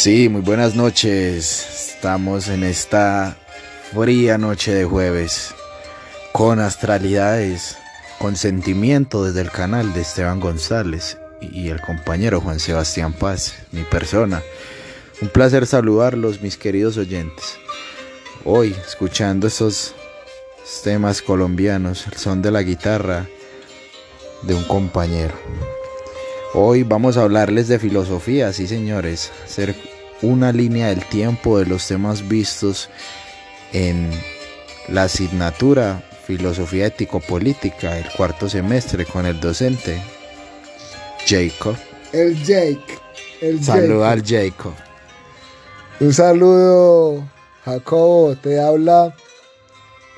Sí, muy buenas noches. Estamos en esta fría noche de jueves con astralidades, con sentimiento desde el canal de Esteban González y el compañero Juan Sebastián Paz, mi persona. Un placer saludarlos, mis queridos oyentes. Hoy, escuchando esos temas colombianos, el son de la guitarra de un compañero. Hoy vamos a hablarles de filosofía, sí señores, una línea del tiempo de los temas vistos en la asignatura Filosofía Ético-Política, el cuarto semestre con el docente Jacob. El Jake. El Saluda al Jacob. Un saludo, Jacobo. Te habla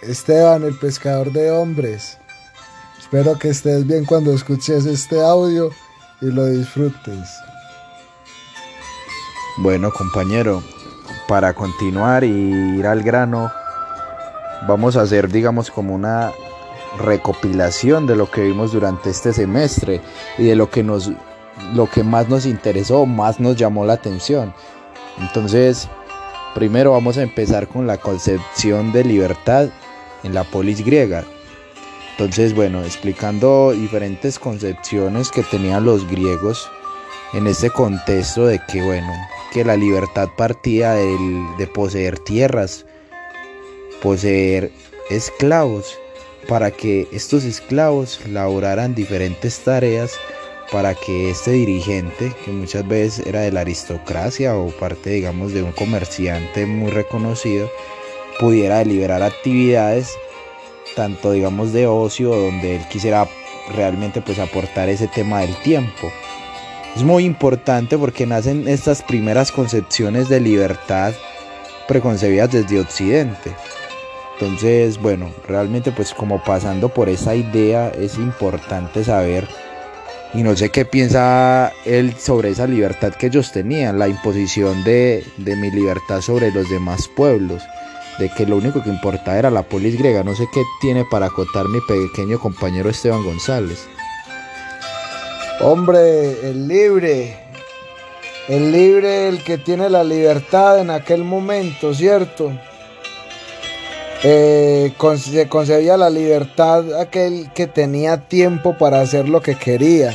Esteban, el pescador de hombres. Espero que estés bien cuando escuches este audio y lo disfrutes. Bueno, compañero, para continuar y ir al grano, vamos a hacer, digamos, como una recopilación de lo que vimos durante este semestre y de lo que nos lo que más nos interesó, más nos llamó la atención. Entonces, primero vamos a empezar con la concepción de libertad en la polis griega. Entonces, bueno, explicando diferentes concepciones que tenían los griegos en este contexto de que, bueno, que la libertad partía de poseer tierras, poseer esclavos, para que estos esclavos laboraran diferentes tareas para que este dirigente, que muchas veces era de la aristocracia o parte, digamos, de un comerciante muy reconocido, pudiera deliberar actividades tanto digamos de ocio donde él quisiera realmente pues aportar ese tema del tiempo. Es muy importante porque nacen estas primeras concepciones de libertad preconcebidas desde Occidente. Entonces, bueno, realmente pues como pasando por esa idea es importante saber y no sé qué piensa él sobre esa libertad que ellos tenían, la imposición de, de mi libertad sobre los demás pueblos de que lo único que importaba era la polis griega. No sé qué tiene para acotar mi pequeño compañero Esteban González. Hombre, el libre. El libre, el que tiene la libertad en aquel momento, ¿cierto? Eh, se concebía la libertad aquel que tenía tiempo para hacer lo que quería.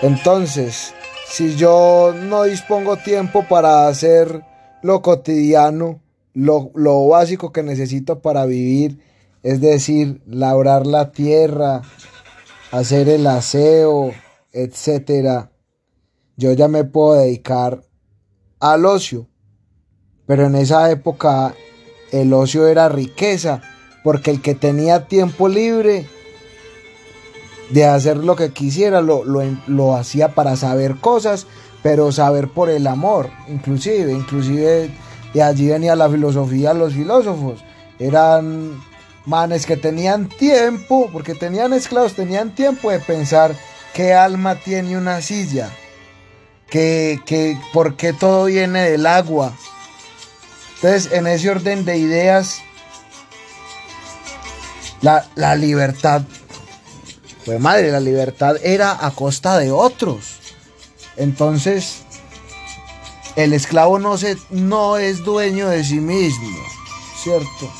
Entonces, si yo no dispongo tiempo para hacer lo cotidiano, lo, básico que necesito para vivir, es decir, labrar la tierra, hacer el aseo, etcétera, yo ya me puedo dedicar al ocio. Pero en esa época el ocio era riqueza, porque el que tenía tiempo libre de hacer lo que quisiera lo, lo, lo hacía para saber cosas, pero saber por el amor, inclusive, inclusive y allí venía la filosofía, los filósofos. Eran manes que tenían tiempo, porque tenían esclavos, tenían tiempo de pensar qué alma tiene una silla, que, que por qué todo viene del agua. Entonces, en ese orden de ideas, la, la libertad, pues madre, la libertad era a costa de otros. Entonces, el esclavo no, se, no es dueño de sí mismo, ¿cierto?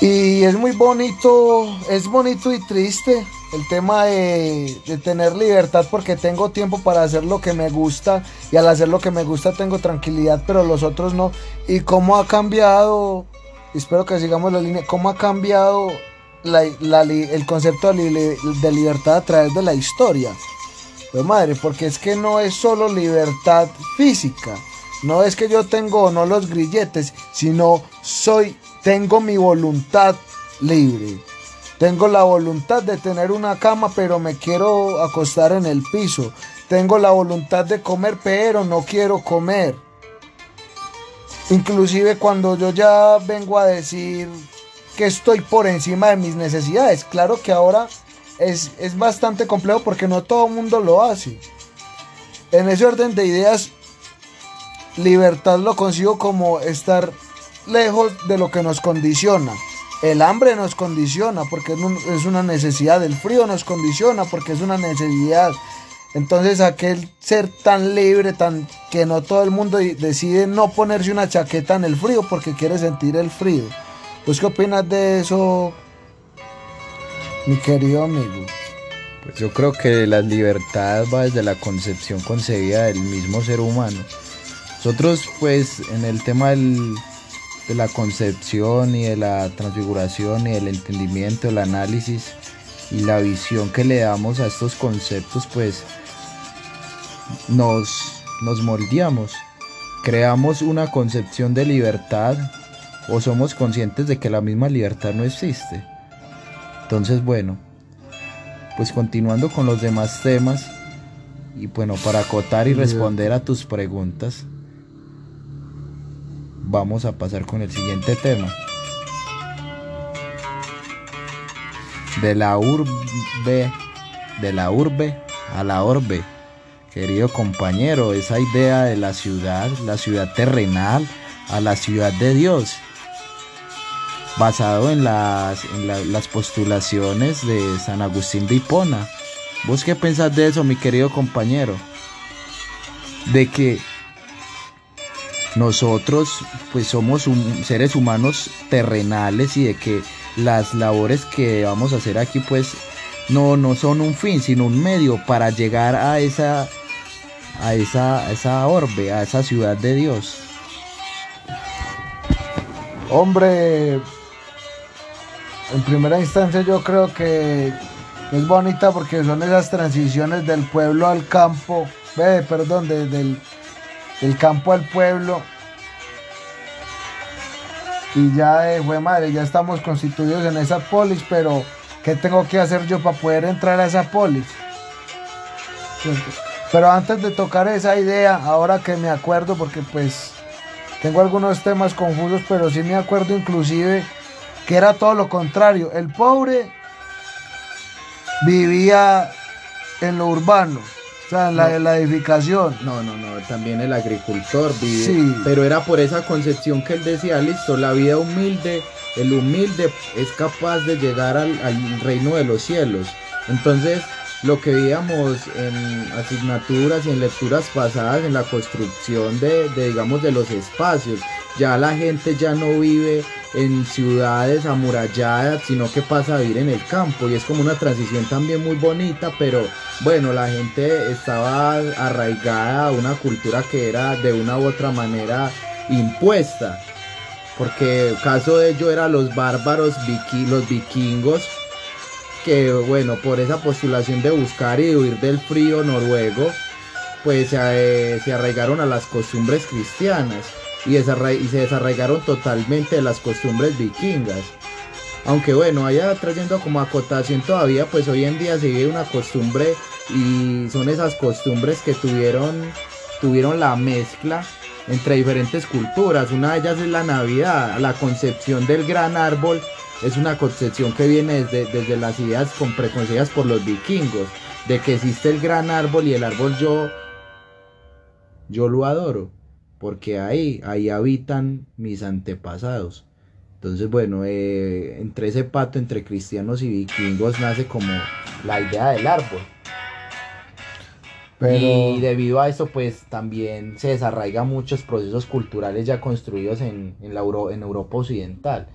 Y es muy bonito, es bonito y triste el tema de, tener libertad porque tengo tiempo para hacer lo que me gusta y al hacer lo que me gusta tengo tranquilidad, pero los otros no. Y cómo ha cambiado, espero que sigamos la línea, cómo ha cambiado el concepto de libertad a través de la historia. Pues madre, porque es que no es solo libertad física. No es que yo tengo o no los grilletes, sino soy, tengo mi voluntad libre. Tengo la voluntad de tener una cama, pero me quiero acostar en el piso. Tengo la voluntad de comer, pero no quiero comer. Inclusive cuando yo ya vengo a decir que estoy por encima de mis necesidades. Claro que ahora es, bastante complejo porque no todo el mundo lo hace. En ese orden de ideas, libertad lo consigo como estar lejos de lo que nos condiciona. El hambre nos condiciona porque es una necesidad, el frío nos condiciona porque es una necesidad, Entonces aquel ser tan libre, tan que no todo el mundo decide no ponerse una chaqueta en el frío porque quiere sentir el frío. ¿Pues qué opinas de eso, mi querido amigo? Pues yo creo que la libertad va desde la concepción concebida del mismo ser humano. Nosotros pues en el tema de la concepción y de la transfiguración y del entendimiento, el análisis, y la visión que le damos a estos conceptos, pues nos, nos moldeamos, creamos una concepción de libertad o somos conscientes de que la misma libertad no existe. Entonces, bueno, pues continuando con los demás temas y bueno, para acotar y responder a tus preguntas, vamos a pasar con el siguiente tema. de la urbe, de la urbe a la orbe. Querido compañero, esa idea de la ciudad, la ciudad terrenal, a la ciudad de Dios, basado en las, en las postulaciones de San Agustín de Hipona. ¿Vos qué pensás de eso, mi querido compañero? De que nosotros pues somos seres humanos terrenales y de que las labores que vamos a hacer aquí pues no, no son un fin, sino un medio para llegar a esa, a esa, esa orbe, a esa ciudad de Dios. Hombre, en primera instancia yo creo que es bonita porque son esas transiciones del pueblo al campo, perdón, del, del campo al pueblo y ya, eh, madre, ya estamos constituidos en esa polis, pero ¿qué tengo que hacer yo para poder entrar a esa polis? Pero antes de tocar esa idea, ahora que me acuerdo, porque pues tengo algunos temas confusos, pero sí me acuerdo inclusive que era todo lo contrario. El pobre vivía en lo urbano o sea, la, la edificación. No, no, no, también el agricultor vive. Sí. Pero era por esa concepción que él decía, listo, la vida humilde, el humilde es capaz de llegar al, reino de los cielos. Entonces, lo que veíamos en asignaturas y en lecturas pasadas en la construcción de, de, digamos de los espacios. Ya la gente ya no vive en ciudades amuralladas, sino que pasa a vivir en el campo. Y es como una transición también muy bonita, pero bueno, la gente estaba arraigada a una cultura que era de una u otra manera impuesta, porque el caso de ello eran los bárbaros los vikingos, que bueno, por esa postulación de buscar y huir del frío noruego, pues eh, se arraigaron a las costumbres cristianas y, y se desarraigaron totalmente de las costumbres vikingas. Aunque bueno, allá trayendo como acotación todavía, pues hoy en día se vive una costumbre y son esas costumbres que tuvieron, tuvieron la mezcla entre diferentes culturas. Una de ellas es la Navidad, la concepción del gran árbol es una concepción que viene desde, desde las ideas con preconcebidas por los vikingos, de que existe el gran árbol y el árbol yo, yo lo adoro porque ahí, ahí habitan mis antepasados. Entonces, bueno, eh, entre ese pato entre cristianos y vikingos nace como la idea del árbol. Y debido a eso, pues también se desarraigan muchos procesos culturales ya construidos en, la en Europa Occidental.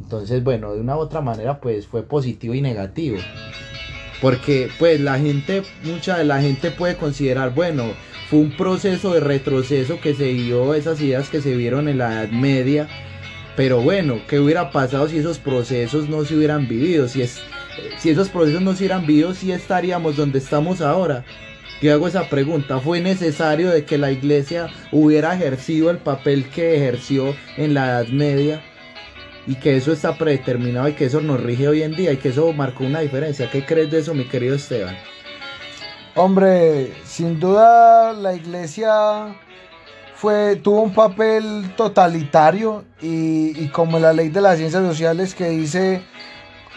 Entonces, bueno, de una u otra manera, pues fue positivo y negativo. Porque, pues, la gente, mucha de la gente puede considerar, bueno, fue un proceso de retroceso que se dio, esas ideas que se vieron en la Edad Media. Pero bueno, ¿qué hubiera pasado si esos procesos no se hubieran vivido? Si, es, si esos procesos no se hubieran vivido, si estaríamos donde estamos ahora. Yo hago esa pregunta. ¿Fue necesario de que la iglesia hubiera ejercido el papel que ejerció en la Edad Media? Y que eso está predeterminado y que eso nos rige hoy en día y que eso marcó una diferencia. ¿Qué crees de eso, mi querido Esteban? Hombre, sin duda la iglesia fue, tuvo un papel totalitario y, como la ley de las ciencias sociales que dice,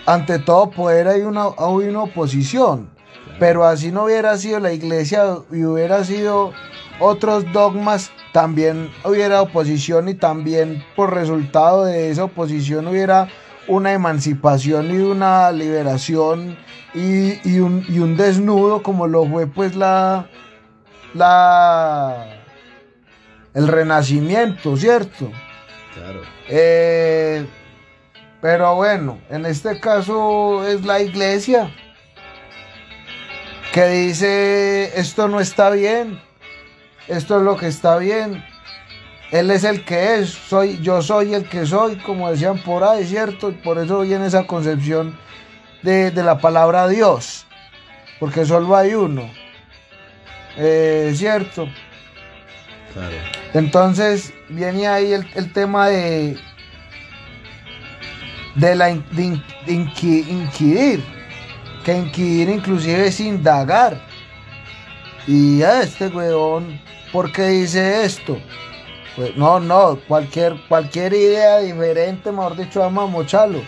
ante todo poder hay una, hay una oposición. Pero así no hubiera sido la iglesia y hubiera sido otros dogmas, también hubiera oposición y también por resultado de esa oposición hubiera una emancipación y una liberación y, un, y un desnudo como lo fue pues la, la, el renacimiento, ¿cierto? Claro. Eh, pero bueno, en este caso es la iglesia que dice esto no está bien, esto es lo que está bien. Él es el que es, soy, yo soy el que soy, como decían por ahí, ¿cierto? Y por eso viene esa concepción de, la palabra Dios, porque solo hay uno, eh, ¿cierto? Claro. Entonces viene ahí el, tema de, de la inquirir, que inquirir inclusive es indagar. Y a este weón, ¿por qué dice esto? Pues, no, no, cualquier, cualquier idea diferente, mejor dicho, vamos a mocharlo.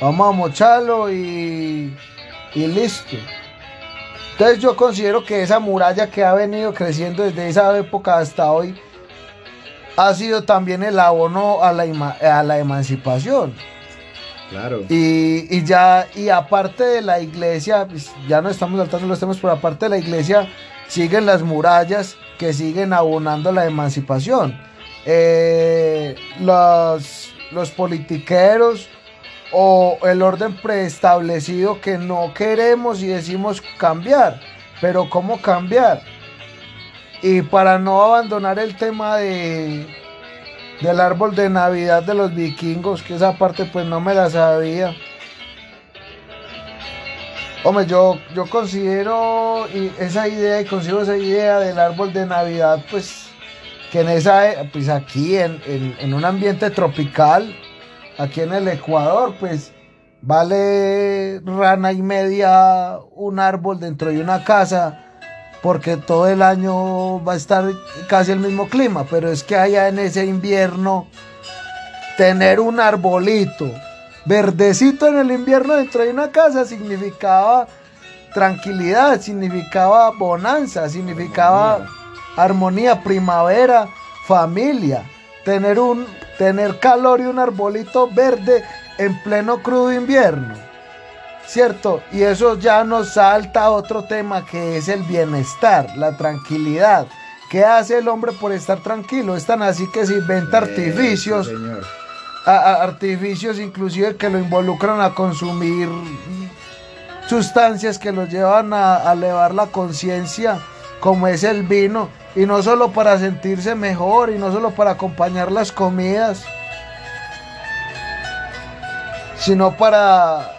Vamos a mocharlo y, y listo. Entonces yo considero que esa muralla que ha venido creciendo desde esa época hasta hoy ha sido también el abono a la, a la emancipación. Claro. Y, ya, y aparte de la iglesia, pues, ya no estamos saltando los temas, pero aparte de la iglesia, siguen las murallas que siguen abonando la emancipación. Eh, los, los politiqueros o el orden preestablecido que no queremos y decimos cambiar. Pero ¿cómo cambiar? Y para no abandonar el tema de, del árbol de Navidad de los vikingos, que esa parte pues no me la sabía. Hombre, yo, yo considero esa idea y consigo esa idea del árbol de Navidad, pues que en esa, pues aquí en, en, un ambiente tropical, aquí en el Ecuador, pues vale rana y media un árbol dentro de una casa porque todo el año va a estar casi el mismo clima, pero es que allá en ese invierno tener un arbolito verdecito en el invierno dentro de una casa significaba tranquilidad, significaba bonanza, significaba armonía, primavera, familia, tener un tener calor y un arbolito verde en pleno crudo invierno. ¿Cierto? Y eso ya nos salta a otro tema que es el bienestar, la tranquilidad. ¿Qué hace el hombre por estar tranquilo? Es tan así que se inventa artificios artificios inclusive que lo involucran a consumir sustancias que lo llevan a, elevar la conciencia, como es el vino, y no solo para sentirse mejor, y no solo para acompañar las comidas, sino para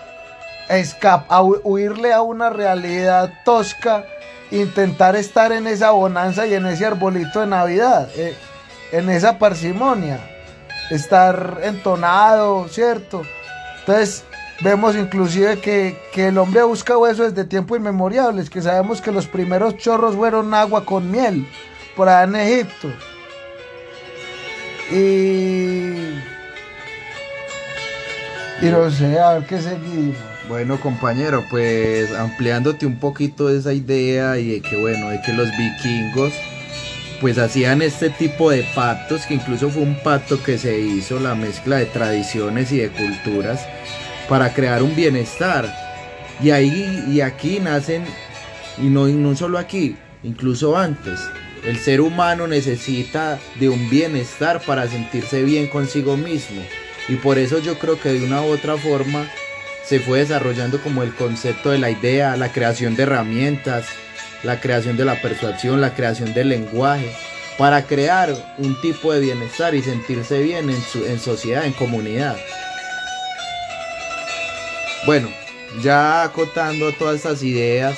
escapar, huirle a una realidad tosca, intentar estar en esa bonanza y en ese arbolito de Navidad, eh, en esa parsimonia estar entonado, ¿cierto? Entonces vemos inclusive que, el hombre busca hueso desde tiempos inmemoriales, que sabemos que los primeros chorros fueron agua con miel por allá en Egipto. Y... Y no sé, a ver qué seguimos. Bueno, compañero, pues ampliándote un poquito esa idea y de que, bueno, de que los vikingos pues hacían este tipo de pactos, que incluso fue un pacto que se hizo, la mezcla de tradiciones y de culturas, para crear un bienestar. Y ahí y aquí nacen, y no, no solo aquí, incluso antes, el ser humano necesita de un bienestar para sentirse bien consigo mismo. Y por eso yo creo que de una u otra forma se fue desarrollando como el concepto de la idea, la creación de herramientas, la creación de la persuasión, la creación del lenguaje, para crear un tipo de bienestar y sentirse bien en, su, en sociedad, en comunidad. Bueno, ya acotando todas estas ideas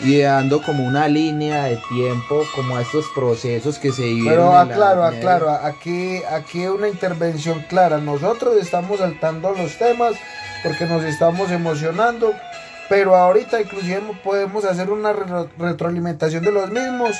y dando como una línea de tiempo como a estos procesos que se viven. Pero aclaro, aclaro, aquí, aquí una intervención clara. Nosotros estamos saltando los temas porque nos estamos emocionando pero ahorita inclusive podemos hacer una retroalimentación de los mismos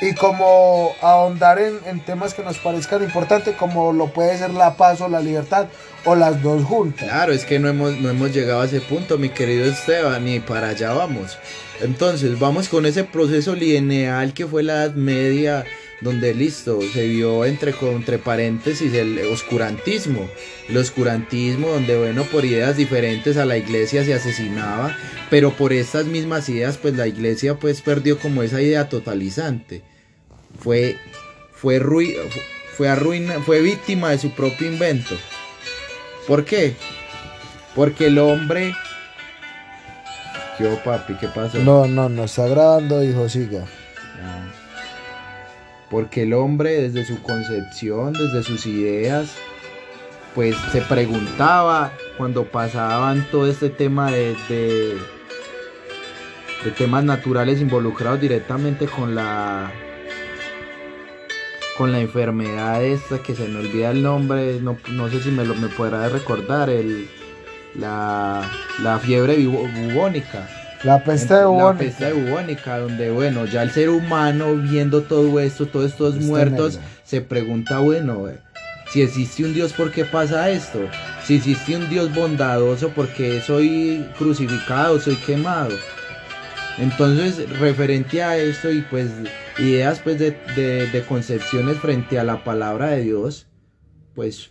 y como ahondar en, temas que nos parezcan importantes como lo puede ser la paz o la libertad o las dos juntas. Claro, es que no hemos, no hemos llegado a ese punto, mi querido Esteban, y para allá vamos. Entonces, vamos con ese proceso lineal que fue la Edad Media, donde listo, se vio entre, entre paréntesis el oscurantismo, el oscurantismo donde bueno, por ideas diferentes a la iglesia se asesinaba, pero por estas mismas ideas pues la iglesia pues perdió como esa idea totalizante, fue, fue, fue, arruina, fue víctima de su propio invento. ¿Por qué? Porque el hombre... ¿Qué pasó? No, no, no está grabando, hijo, siga. Porque el hombre desde su concepción, desde sus ideas, pues se preguntaba cuando pasaban todo este tema de, de, temas naturales involucrados directamente con la con la enfermedad esta que se me olvida el nombre, no, sé si me lo me podrá recordar, el, la, la fiebre bubónica la peste bubónica. La peste bubónica, donde, bueno, ya el ser humano viendo todo esto, todos estos muertos, se pregunta, bueno, si existe un Dios, ¿por qué pasa esto? Si existe un Dios bondadoso, ¿por qué soy crucificado, soy quemado? Entonces, referente a esto y pues ideas pues de, de concepciones frente a la palabra de Dios, pues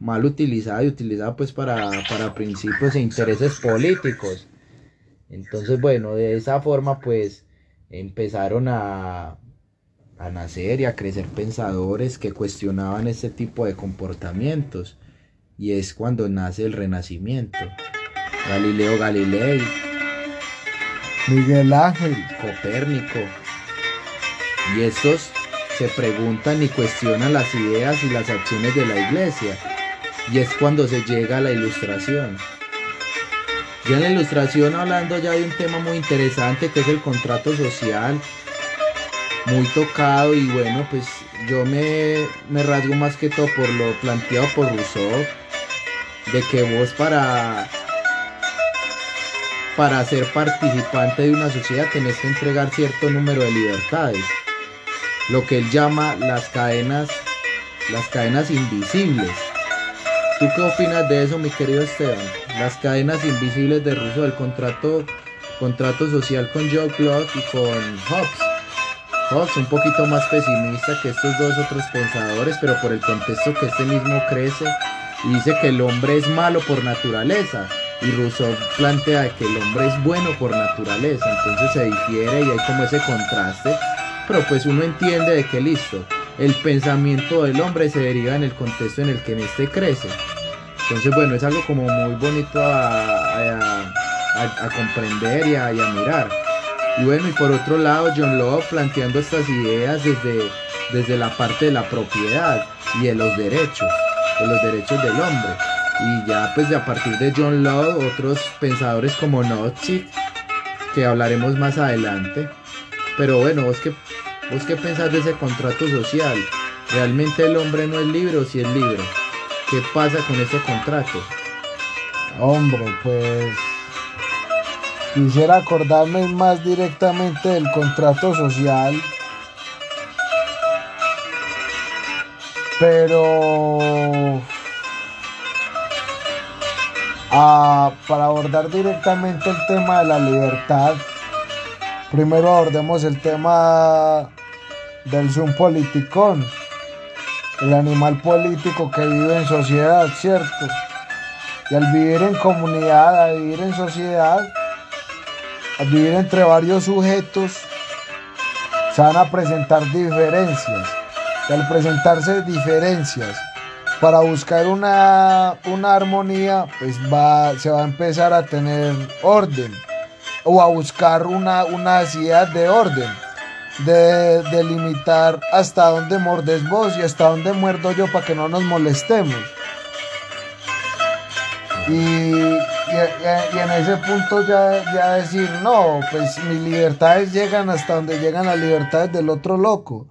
mal utilizada y utilizada pues para, para principios e intereses políticos. Entonces, bueno, de esa forma pues empezaron a, a nacer y a crecer pensadores que cuestionaban este tipo de comportamientos. Y es cuando nace el renacimiento. Galileo Galilei. Miguel Ángel. Copérnico. Y estos se preguntan y cuestionan las ideas y las acciones de la iglesia. Y es cuando se llega a la ilustración. Y en la ilustración hablando ya de un tema muy interesante que es el contrato social, muy tocado y bueno, pues yo me, me rasgo más que todo por lo planteado por Rousseau, de que vos para, para ser participante de una sociedad tenés que entregar cierto número de libertades, lo que él llama las cadenas, las cadenas invisibles ¿Tú qué opinas de eso, mi querido Esteban? Las cadenas invisibles de Russo del contrato, contrato social con Joe Clark y con Hobbes. Hobbes un poquito más pesimista que estos dos otros pensadores, pero por el contexto que este mismo crece y dice que el hombre es malo por naturaleza. Y Rousseau plantea que el hombre es bueno por naturaleza, entonces se difiere y hay como ese contraste, pero pues uno entiende de que listo, el pensamiento del hombre se deriva en el contexto en el que en este crece. Entonces, bueno, es algo como muy bonito a, comprender y a, mirar. Y bueno, y por otro lado, John Locke planteando estas ideas desde, desde la parte de la propiedad y de los derechos, de los derechos del hombre. Y ya pues a partir de John Locke, otros pensadores como Nozick, que hablaremos más adelante. Pero bueno, vos qué, vos qué pensás de ese contrato social? ¿Realmente el hombre no es libre o si es libre? ¿Qué pasa con ese contrato? Hombre, pues quisiera acordarme más directamente del contrato social. Pero ah, para abordar directamente el tema de la libertad, primero abordemos el tema del Zoom politicón el animal político que vive en sociedad, ¿cierto? Y al vivir en comunidad, al vivir en sociedad, al vivir entre varios sujetos, se van a presentar diferencias. Y al presentarse diferencias para buscar una, armonía, pues va, se va a empezar a tener orden o a buscar una, una ideas de orden de delimitar hasta dónde mordes vos y hasta dónde muerdo yo para que no nos molestemos. Y, y, en ese punto ya, ya decir, no, pues mis libertades llegan hasta donde llegan las libertades del otro loco.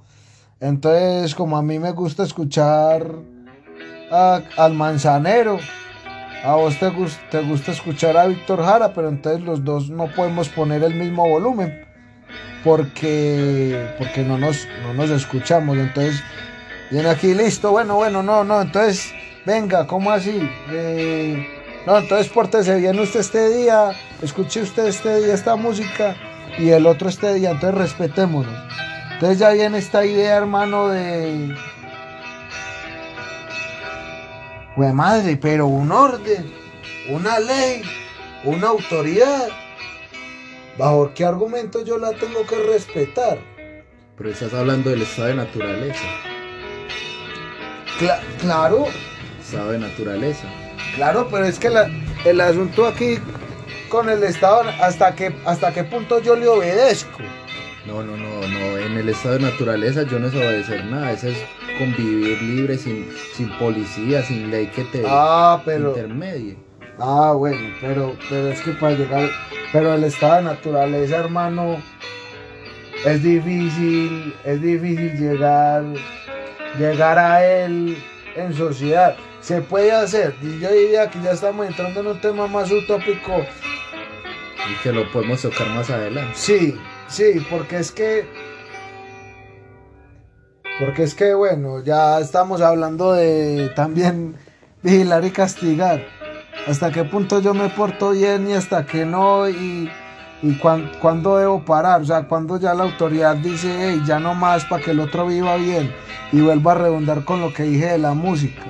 Entonces, como a mí me gusta escuchar al manzanero, a vos te, te gusta escuchar a Víctor Jara, pero entonces los dos no podemos poner el mismo volumen porque, porque no, nos, no nos escuchamos. Entonces, viene aquí, listo, bueno, bueno, no, no, entonces, venga, ¿cómo así? Eh, no, entonces pórtese bien usted este día, escuche usted este día esta música y el otro este día, entonces respetémonos. Entonces ya viene esta idea, hermano, de... Pues madre, pero un orden, una ley, una autoridad. ¿Bajo qué argumento yo la tengo que respetar? Pero estás hablando del estado de naturaleza. Cla- claro, Estado de naturaleza. claro, pero es que la- el asunto aquí con el Estado, hasta qué, hasta qué punto yo le obedezco. No, no, no, no. En el estado de naturaleza yo no es obedecer nada. Eso es convivir libre, sin, sin policía, sin ley que te Ah, pero... intermedie. Ah, bueno, pero, pero es que para llegar, pero el estado de naturaleza, hermano, es difícil, es difícil llegar, llegar a él en sociedad. Se puede hacer, y yo diría que ya estamos entrando en un tema más utópico. Y que lo podemos tocar más adelante. Sí, sí, porque es que, porque es que, bueno, ya estamos hablando de también vigilar y castigar. Hasta qué punto yo me porto bien y hasta qué no, y, y cuán- cuándo debo parar. O sea, cuando ya la autoridad dice, hey, ya no más para que el otro viva bien, y vuelvo a redundar con lo que dije de la música,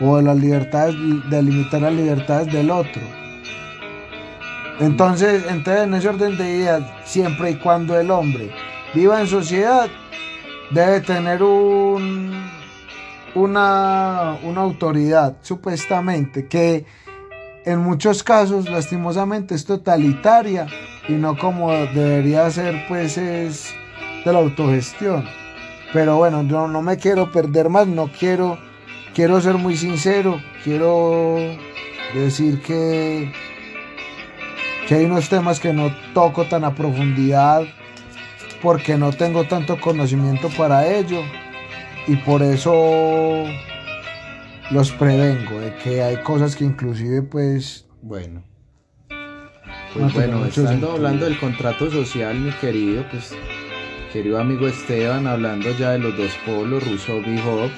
o de las libertades, de limitar las libertades del otro. Entonces, entonces en ese orden de ideas, siempre y cuando el hombre viva en sociedad, debe tener un, una, una autoridad, supuestamente, que en muchos casos, lastimosamente, es totalitaria y no como debería ser, pues es de la autogestión. Pero bueno, yo no me quiero perder más, no quiero, quiero ser muy sincero, quiero decir que que hay unos temas que no toco tan a profundidad porque no tengo tanto conocimiento para ello y por eso los prevengo de que hay cosas que inclusive pues Bueno. No Pues bueno, estando sentido. hablando del contrato social, mi querido, pues querido amigo Esteban, hablando ya de los dos polos, Rousseau y Hobbes,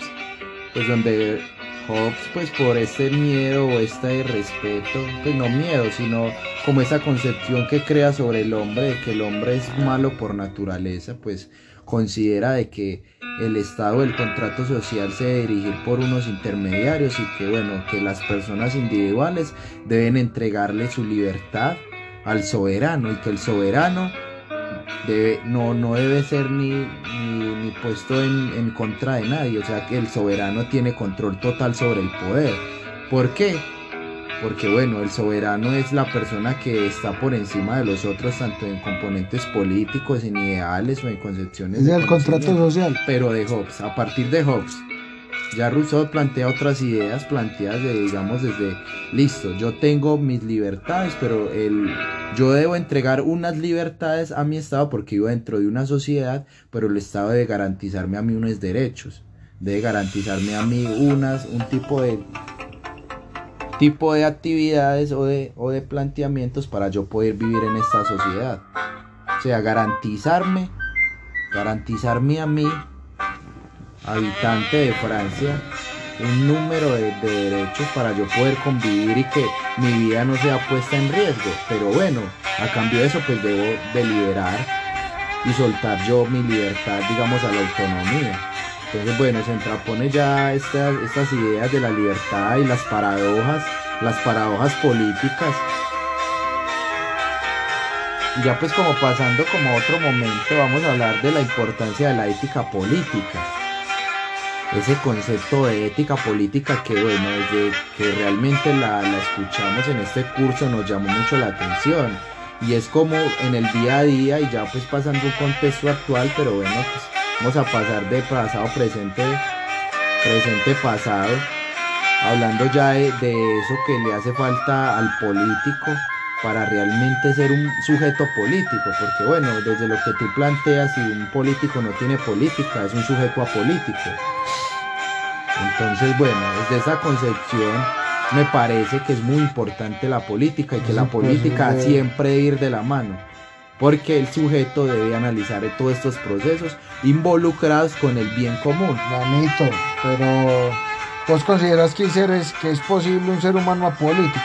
pues donde Hobbes, pues por este miedo o este respeto, pues no miedo, sino como esa concepción que crea sobre el hombre, de que el hombre es malo por naturaleza, pues considera de que el estado del contrato social se debe dirigir por unos intermediarios y que bueno, que las personas individuales deben entregarle su libertad al soberano y que el soberano debe, no, no debe ser ni, ni, ni puesto en, en contra de nadie, o sea que el soberano tiene control total sobre el poder. ¿Por qué? Porque bueno, el soberano es la persona que está por encima de los otros, tanto en componentes políticos, en ideales o en concepciones. es el contrato social. pero de Hobbes, a partir de Hobbes. Ya Rousseau plantea otras ideas planteadas de, digamos, desde, listo, yo tengo mis libertades, pero el, yo debo entregar unas libertades a mi Estado porque vivo dentro de una sociedad, pero el Estado debe garantizarme a mí unos derechos, debe garantizarme a mí unas, un tipo de tipo de actividades o de, o de planteamientos para yo poder vivir en esta sociedad. O sea, garantizarme, garantizarme a mí habitante de Francia un número de, de derechos para yo poder convivir y que mi vida no sea puesta en riesgo. Pero bueno, a cambio de eso pues debo deliberar y soltar yo mi libertad, digamos, a la autonomía. Entonces bueno, se entrapone ya estas, estas ideas de la libertad y las paradojas, las paradojas políticas. Ya pues como pasando como a otro momento, vamos a hablar de la importancia de la ética política ese concepto de ética política que bueno, desde que realmente la, la, escuchamos en este curso nos llamó mucho la atención y es como en el día a día y ya pues pasando un contexto actual, pero bueno, pues vamos a pasar de pasado, presente, presente, pasado, hablando ya de, de eso que le hace falta al político para realmente ser un sujeto político, porque bueno, desde lo que tú planteas, si un político no tiene política, es un sujeto apolítico. Entonces, bueno, desde esa concepción me parece que es muy importante la política y que la política siempre debe ir de la mano, porque el sujeto debe analizar todos estos procesos involucrados con el bien común. Manito, pero ¿vos consideras que, que es posible un ser humano apolítico?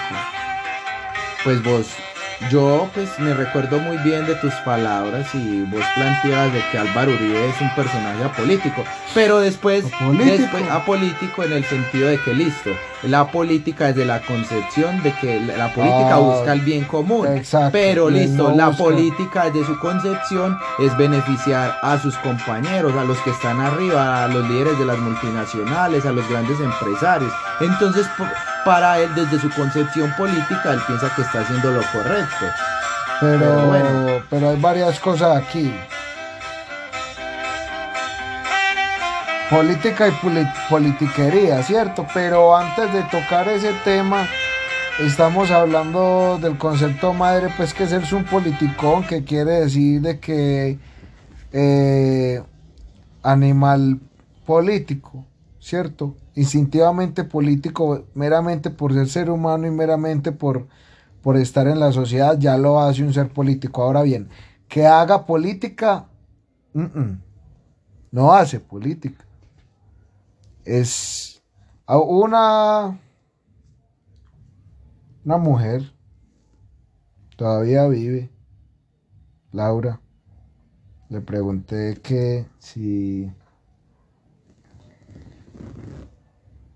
Pues vos Yo pues me recuerdo muy bien de tus palabras y vos planteabas de que Álvaro Uribe es un personaje apolítico, pero después apolítico, apolítico en el sentido de que listo, la política es de la concepción de que la política ah, busca el bien común, exacto, pero listo, la política desde su concepción es beneficiar a sus compañeros, a los que están arriba, a los líderes de las multinacionales, a los grandes empresarios. Entonces, para él desde su concepción política, él piensa que está haciendo lo correcto. Pero, pero, hay varias cosas aquí. Política y politiquería, ¿cierto? Pero antes de tocar ese tema, estamos hablando del concepto madre, pues que es un politicón, que quiere decir de que eh, animal político, ¿cierto? Instintivamente político meramente por ser ser humano y meramente por, por estar en la sociedad, ya lo hace un ser político. Ahora bien, que haga política, no hace política. Es una, una mujer, todavía vive, Laura. Le pregunté que si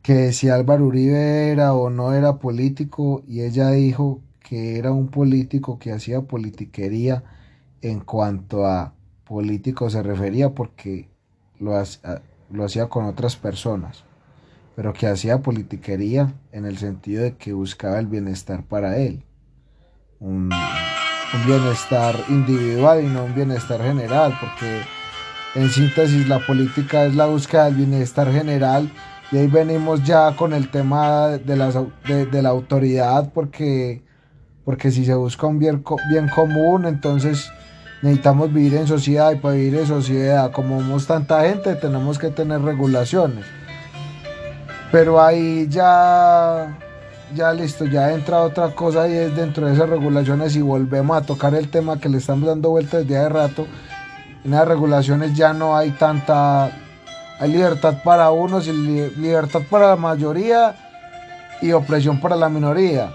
que si Álvaro Uribe era o no era político y ella dijo que era un político que hacía politiquería en cuanto a político se refería porque lo, lo hacía con otras personas, pero que hacía politiquería en el sentido de que buscaba el bienestar para él, un bienestar individual y no un bienestar general, porque en síntesis la política es la búsqueda del bienestar general y ahí venimos ya con el tema de, las, de, la autoridad, porque, porque si se busca un bien, común, entonces necesitamos vivir en sociedad y para vivir en sociedad, como somos tanta gente, tenemos que tener regulaciones. Pero ahí ya, ya listo, ya entra otra cosa y es dentro de esas regulaciones y volvemos a tocar el tema que le estamos dando vueltas desde hace rato. En las regulaciones ya no hay tanta hay libertad para unos y libertad para la mayoría y opresión para la minoría.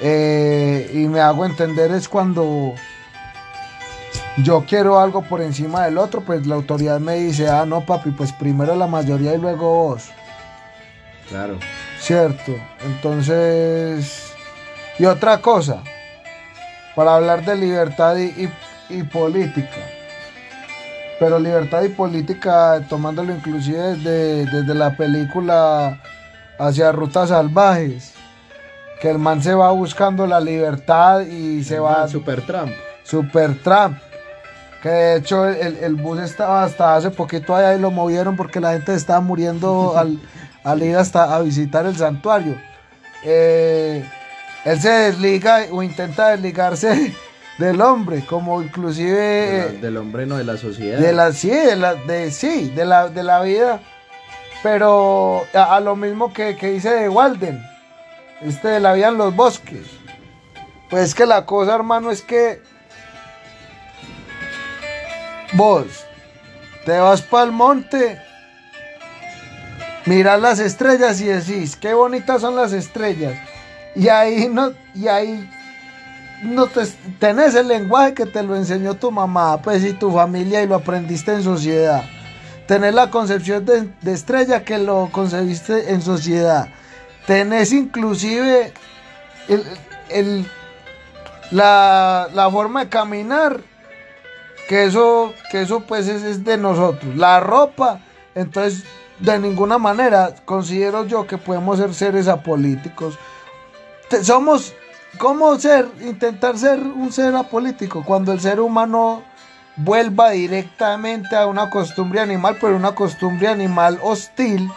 Eh, y me hago entender es cuando yo quiero algo por encima del otro, pues la autoridad me dice, ah, no, papi, pues primero la mayoría y luego vos. Claro. Cierto. Entonces, y otra cosa, para hablar de libertad y política pero libertad y política, tomándolo inclusive desde, desde la película hacia Rutas Salvajes, que el man se va buscando la libertad y se va... Super Trump. Super Trump. Que de hecho el, bus estaba hasta hace poquito allá y lo movieron porque la gente estaba muriendo al, ir hasta a visitar el santuario. Eh, él se desliga o intenta desligarse del hombre, como inclusive... del hombre, no de la sociedad. De la, sí, de la, de, sí, de la, de la vida. Pero a, lo mismo que, que, dice de Walden, este de la vida en los bosques. Pues que la cosa, hermano, es que vos te vas para el monte, miras las estrellas y decís, qué bonitas son las estrellas. Y ahí no, y ahí no te, tenés el lenguaje que te lo enseñó tu mamá, pues y tu familia y lo aprendiste en sociedad. Tenés la concepción de, estrella que lo concebiste en sociedad. Tenés inclusive el, la, la, forma de caminar, que eso, que eso pues es, es de nosotros. La ropa, entonces de ninguna manera considero yo que podemos ser seres apolíticos. somos ¿Cómo ser, intentar ser un ser apolítico cuando el ser humano vuelva directamente a una costumbre animal, pero una costumbre animal hostil,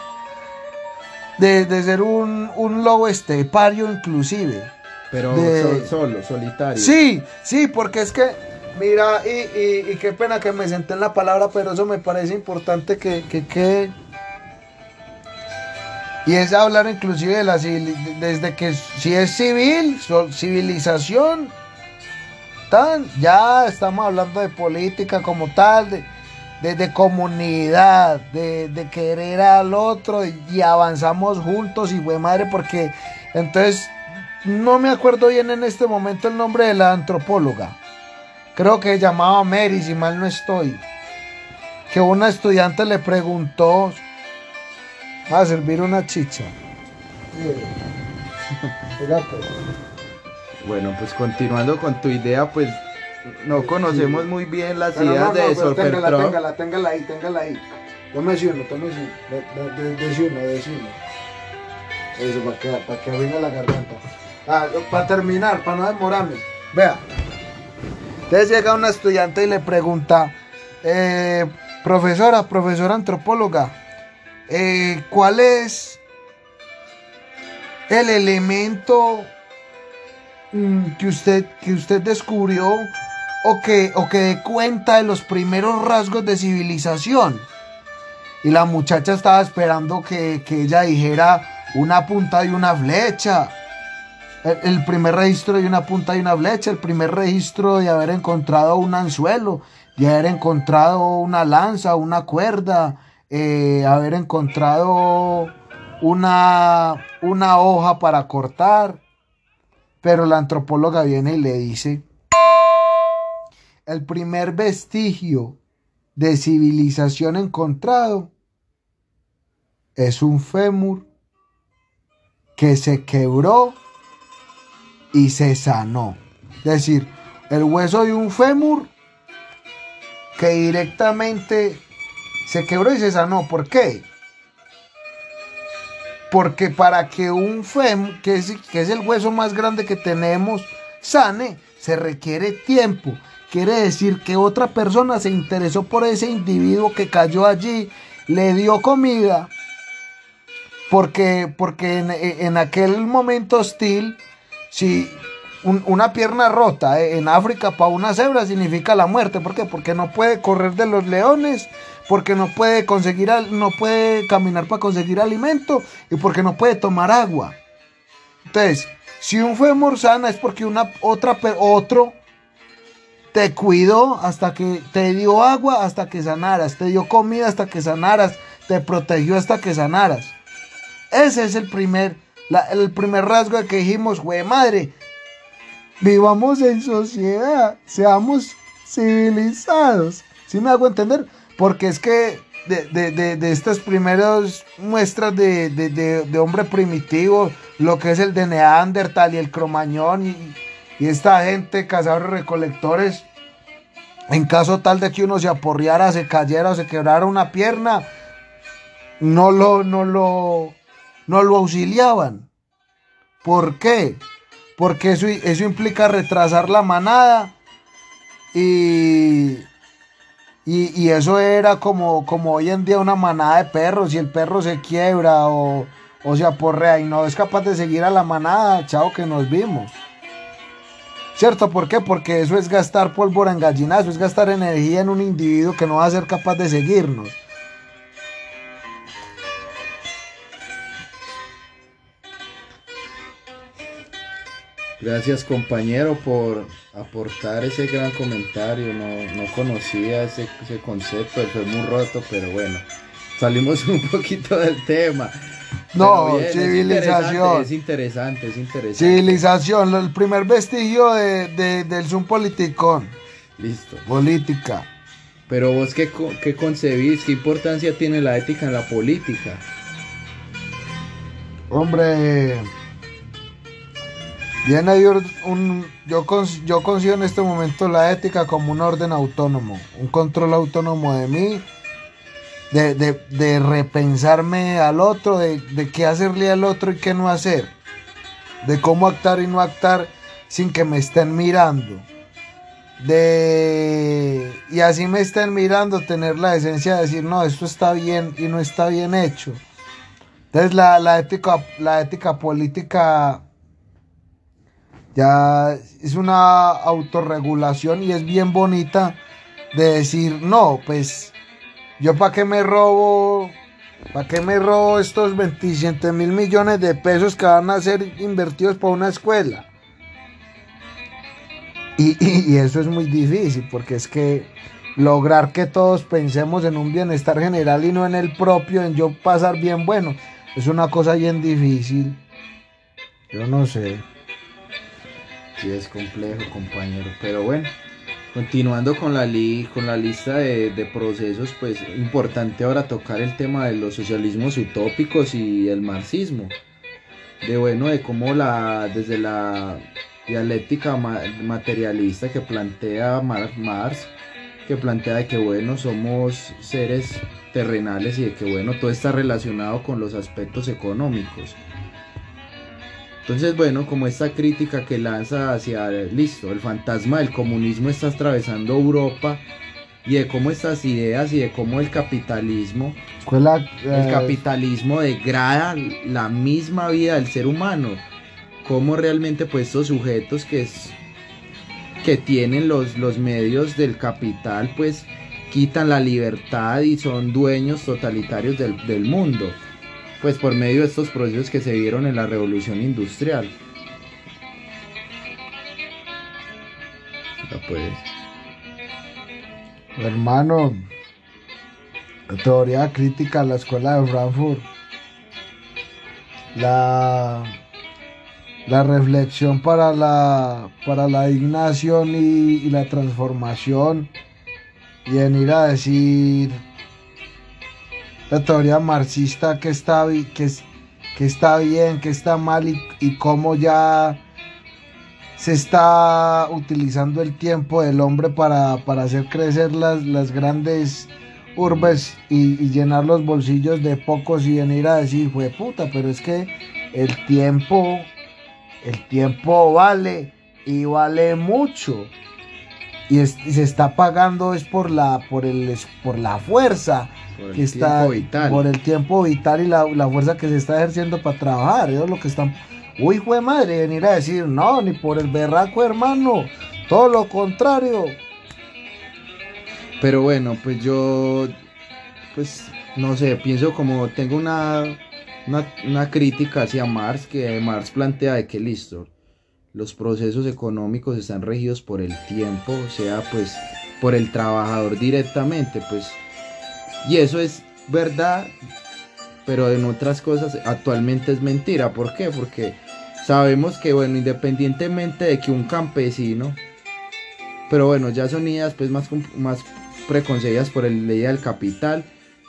de, ser un, lobo estepario inclusive? Pero solo, solitario. Sí, sí, porque es que, mira, y, qué pena que me senté en la palabra, pero eso me parece importante que quede y es hablar inclusive de la desde que si es civil, civilización, tan, ya estamos hablando de política como tal, de, de, comunidad, de, querer al otro y, avanzamos juntos y fue madre porque entonces no me acuerdo bien en este momento el nombre de la antropóloga. Creo que llamaba Mary, si mal no estoy. Que una estudiante le preguntó a servir una chicha. Bueno, pues continuando con tu idea, pues no conocemos muy bien las ideas de no, téngala, téngala, téngala ahí, téngala ahí. Tómese uno, tómese uno. Dese uno. Eso, para que, para que venga la garganta. Ah, para terminar, para no demorarme. Vea. Entonces llega una estudiante y le pregunta, eh, profesora, profesora antropóloga, eh, ¿cuál es el elemento mm, que usted, que usted descubrió o que, o que dé cuenta de los primeros rasgos de civilización? Y la muchacha estaba esperando que, que ella dijera una punta y una flecha. El, primer registro de una punta y una flecha, el primer registro de haber encontrado un anzuelo, de haber encontrado una lanza, una cuerda, eh, haber encontrado una, una hoja para cortar. Pero la antropóloga viene y le dice, el primer vestigio de civilización encontrado es un fémur que se quebró y se sanó. Es decir, el hueso de un fémur que directamente se quebró y se sanó. ¿Por qué? Porque para que un fémur, que es, el hueso más grande que tenemos, sane, se requiere tiempo. Quiere decir que otra persona se interesó por ese individuo que cayó allí, le dio comida, porque, porque en, aquel momento hostil, si una pierna rota eh, en África para una cebra significa la muerte. ¿Por qué? Porque no puede correr de los leones, porque no puede conseguir, no puede caminar para conseguir alimento y porque no puede tomar agua. Entonces, si un fue sana es porque una otra otro te cuidó hasta que te dio agua hasta que sanaras, te dio comida hasta que sanaras, te protegió hasta que sanaras. Ese es el primer, el primer rasgo que dijimos, güey madre, vivamos en sociedad, seamos civilizados. ¿Sí me hago entender? Porque es que de, estas primeras muestras de, hombre primitivo, lo que es el de Neandertal y el Cromañón y, esta gente, cazadores recolectores, en caso tal de que uno se aporreara, se cayera o se quebrara una pierna, no lo, no lo, no lo auxiliaban. ¿Por qué? Porque eso, eso implica retrasar la manada y, y, eso era como, como hoy en día una manada de perros. Si el perro se quiebra o, o se aporrea y no es capaz de seguir a la manada, chao que nos vimos. ¿Cierto? ¿Por qué? Porque eso es gastar pólvora en gallinazo, es gastar energía en un individuo que no va a ser capaz de seguirnos. Gracias compañero por aportar ese gran comentario. No, conocía ese, concepto del muy roto, pero bueno, salimos un poquito del tema. No, civilización. Es interesante, es interesante, Civilización, el primer vestigio de, del Zoom politicón. Listo. Política. Pero vos qué, qué concebís, qué importancia tiene la ética en la política. Hombre, Un, yo, yo considero en este momento la ética como un orden autónomo, un control autónomo de mí, de, repensarme al otro, de, de, qué hacerle al otro y qué no hacer, de cómo actuar y no actuar sin que me estén mirando. De, y así me estén mirando, tener la esencia de decir, no, esto está bien y no está bien hecho. Entonces la, la ética, la ética política ya es una autorregulación y es bien bonita de decir, no, pues yo para qué me robo, para qué me robo estos 27 mil millones de pesos que van a ser invertidos para una escuela. Y, eso es muy difícil porque es que lograr que todos pensemos en un bienestar general y no en el propio, en yo pasar bien bueno, es una cosa bien difícil. Yo no sé. Sí, es complejo, compañero. Pero bueno, continuando con la, li con la lista de, de, procesos, pues importante ahora tocar el tema de los socialismos utópicos y el marxismo. De bueno, de cómo la, desde la dialéctica materialista que plantea Marx, que plantea de que bueno, somos seres terrenales y de que bueno, todo está relacionado con los aspectos económicos entonces, bueno, como esta crítica que lanza hacia, listo, el fantasma del comunismo está atravesando Europa y de cómo estas ideas y de cómo el capitalismo, el eh, capitalismo degrada la misma vida del ser humano, cómo realmente pues estos sujetos que, es, que tienen los, los medios del capital pues quitan la libertad y son dueños totalitarios del, del mundo pues por medio de estos procesos que se vieron en la revolución industrial. pues. Hermano, teoría crítica a la escuela de Frankfurt. La, la reflexión para la, para la dignación y, y la transformación y en ir a decir la teoría marxista que está, que, que está bien, que está mal y, cómo ya se está utilizando el tiempo del hombre para, hacer crecer las, las grandes urbes y, llenar los bolsillos de pocos y venir a decir, fue puta, pero es que el tiempo, el tiempo vale y vale mucho. Y, se está pagando es por la, por el, por la fuerza por que está vital. por el tiempo vital y la, fuerza que se está ejerciendo para trabajar. Eso es lo que están. Uy, fue madre, venir a decir, no, ni por el berraco, hermano. Todo lo contrario. Pero bueno, pues yo, pues no sé, pienso como tengo una, una, una crítica hacia Marx, que Marx plantea de que listo, los procesos económicos están regidos por el tiempo, sea pues por el trabajador directamente, pues y eso es verdad, pero en otras cosas actualmente es mentira. ¿Por qué? Porque sabemos que, bueno, independientemente de que un campesino, pero bueno, ya son ideas pues más, más preconcebidas por el ley del capital,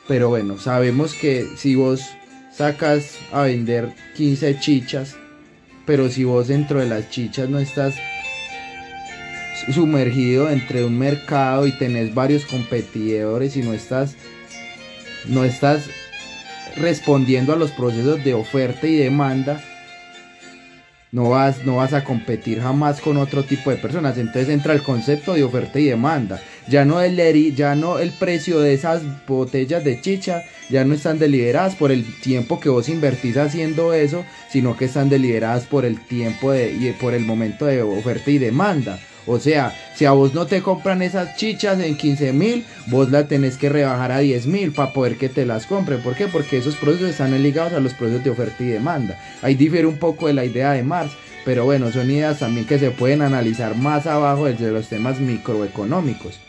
pero bueno, sabemos que si vos sacas a vender 15 chichas, pero si vos dentro de las chichas no estás sumergido entre un mercado y tenés varios competidores y no estás no estás respondiendo a los procesos de oferta y demanda, no vas, no vas a competir jamás con otro tipo de personas. Entonces entra el concepto de oferta y demanda. Ya no el, ya no el precio de esas botellas de chicha, ya no están deliberadas por el tiempo que vos invertís haciendo eso, sino que están deliberadas por el tiempo de, y por el momento de oferta y demanda. O sea, si a vos no te compran esas chichas en 15 mil, vos la tenés que rebajar a 10 mil para poder que te las compren. ¿Por qué? Porque esos procesos están ligados a los procesos de oferta y demanda. Ahí difiere un poco de la idea de Marx, pero bueno, son ideas también que se pueden analizar más abajo desde los temas microeconómicos.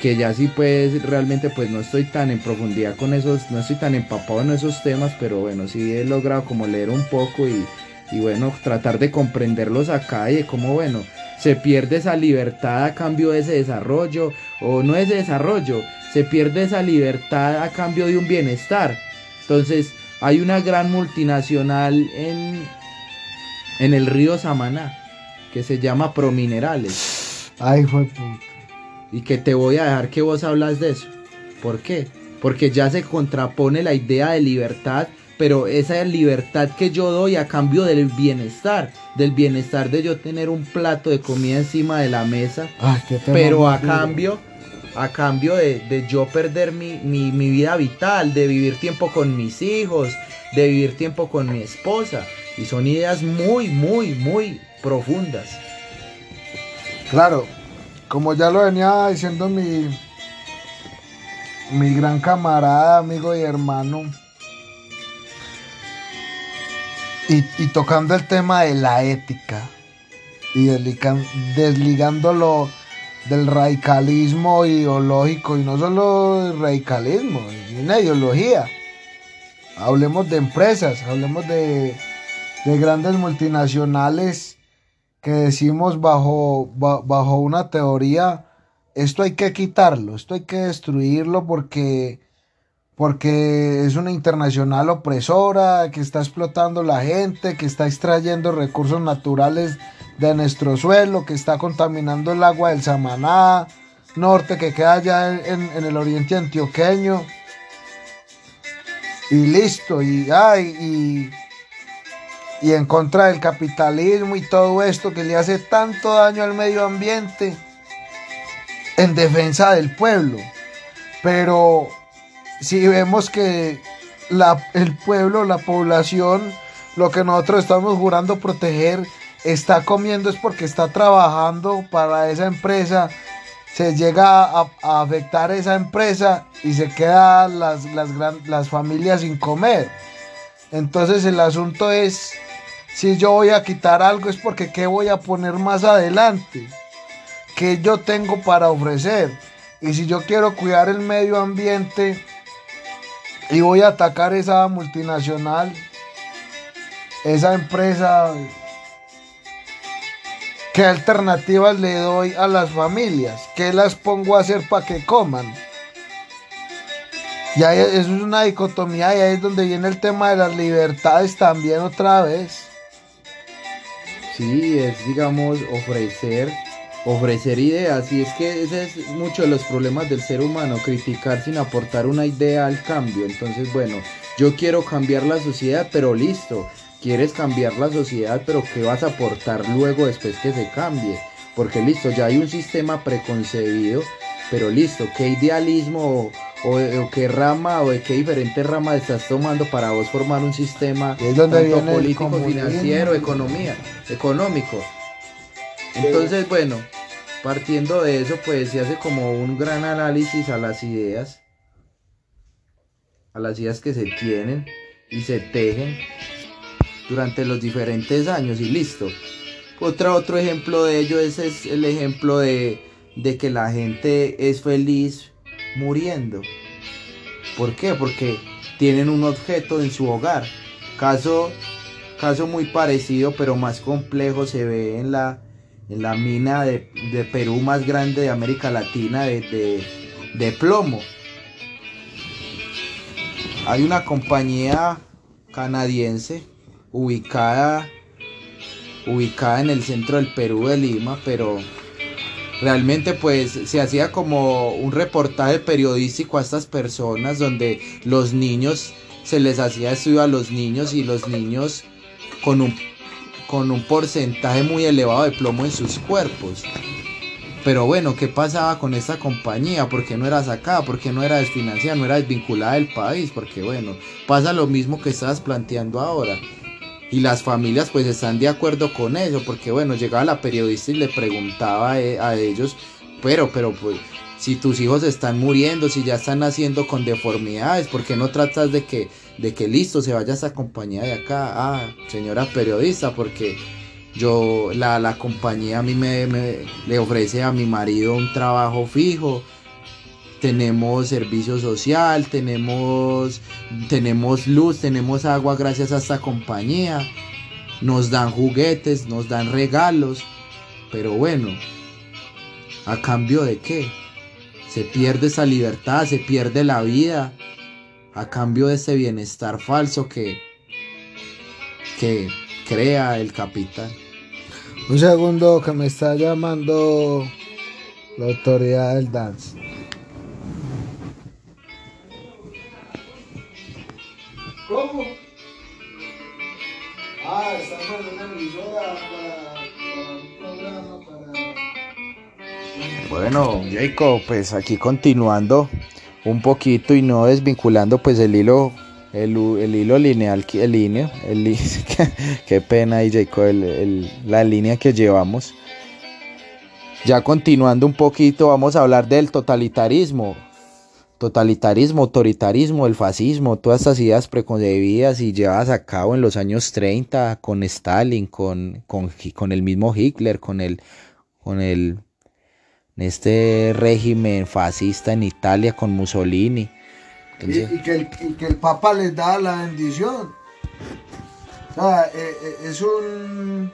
Que ya sí pues realmente pues no estoy tan en profundidad con esos, no estoy tan empapado en esos temas, pero bueno, sí he logrado como leer un poco y, y bueno, tratar de comprenderlos acá y de cómo bueno, se pierde esa libertad a cambio de ese desarrollo, o no ese desarrollo, se pierde esa libertad a cambio de un bienestar. Entonces, hay una gran multinacional en, en el río Samaná que se llama Prominerales. Ay, fue puta. Y que te voy a dejar que vos hablas de eso. ¿Por qué? Porque ya se contrapone la idea de libertad pero esa libertad que yo doy a cambio del bienestar, del bienestar de yo tener un plato de comida encima de la mesa, pero a cambio, a cambio de, yo perder mi, mi, vida vital, de vivir tiempo con mis hijos, de vivir tiempo con mi esposa, y son ideas muy, muy, muy profundas. Claro, como ya lo venía diciendo mi, mi gran camarada, amigo y hermano, y, tocando el tema de la ética y desligándolo del radicalismo ideológico y no solo radicalismo, es una ideología. Hablemos de empresas, hablemos de, de grandes multinacionales que decimos bajo, bajo una teoría, esto hay que quitarlo, esto hay que destruirlo porque, porque es una internacional opresora que está explotando la gente, que está extrayendo recursos naturales de nuestro suelo, que está contaminando el agua del Samaná norte que queda allá en, el oriente antioqueño. Y listo, y, ay, y, y en contra del capitalismo y todo esto que le hace tanto daño al medio ambiente en defensa del pueblo. Pero si vemos que la, el pueblo, la población, lo que nosotros estamos jurando proteger, está comiendo es porque está trabajando para esa empresa, se llega a, afectar esa empresa y se quedan las, las, las familias sin comer. Entonces el asunto es, si yo voy a quitar algo es porque qué voy a poner más adelante que yo tengo para ofrecer. Y si yo quiero cuidar el medio ambiente y voy a atacar esa multinacional, esa empresa, ¿qué alternativas le doy a las familias? ¿Qué las pongo a hacer para que coman? Y ahí, eso es una dicotomía y ahí es donde viene el tema de las libertades también otra vez. Sí, es digamos ofrecer ofrecer ideas y es que ese es mucho de los problemas del ser humano, criticar sin aportar una idea al cambio. Entonces, bueno, yo quiero cambiar la sociedad, pero listo, quieres cambiar la sociedad, pero ¿qué vas a aportar luego después que se cambie? Porque listo, ya hay un sistema preconcebido, pero listo, ¿qué idealismo o, qué rama o de qué diferente rama estás tomando para vos formar un sistema político, financiero, economía, económico? Entonces, bueno, Partiendo de eso, pues se hace como un gran análisis a las ideas, a las ideas que se tienen y se tejen durante los diferentes años y listo. Otro, otro ejemplo de ello es, el ejemplo de, de que la gente es feliz muriendo. ¿Por qué? Porque tienen un objeto en su hogar. Caso, caso muy parecido pero más complejo se ve en la, en la mina de, Perú más grande de América Latina de, plomo. Hay una compañía canadiense ubicada, ubicada en el centro del Perú de Lima, pero realmente pues se hacía como un reportaje periodístico a estas personas donde los niños se les hacía estudio a los niños y los niños con un con un porcentaje muy elevado de plomo en sus cuerpos. Pero bueno, ¿qué pasaba con esta compañía? ¿Por qué no era sacada? ¿Por qué no era desfinanciada? ¿No era desvinculada del país? Porque bueno, pasa lo mismo que estabas planteando ahora. Y las familias pues están de acuerdo con eso, porque bueno, llegaba la periodista y le preguntaba eh, a ellos, pero, pero pues, si tus hijos están muriendo, si ya están naciendo con deformidades, ¿por qué no tratas de que de que listo, se vaya esa compañía de acá, ah, señora periodista, porque yo, la, compañía a mí me, le ofrece a mi marido un trabajo fijo, tenemos servicio social, tenemos, tenemos luz, tenemos agua gracias a esta compañía, nos dan juguetes, nos dan regalos, pero bueno, ¿a cambio de qué? Se pierde esa libertad, se pierde la vida a cambio de ese bienestar falso que, que crea el capital. Un segundo que me está llamando la autoridad del dance. Bueno, Jacob, pues aquí continuando un poquito y no desvinculando pues el hilo el, hilo lineal el línea el, qué pena y Jacob la línea que llevamos. Ya continuando un poquito vamos a hablar del totalitarismo. Totalitarismo autoritarismo el fascismo todas estas ideas preconcebidas y llevadas a cabo en los años 30 con Stalin con, con, con el mismo Hitler con el con el este régimen fascista en Italia con Mussolini. y, que el, Papa les da la bendición. O sea, eh, eh, es un...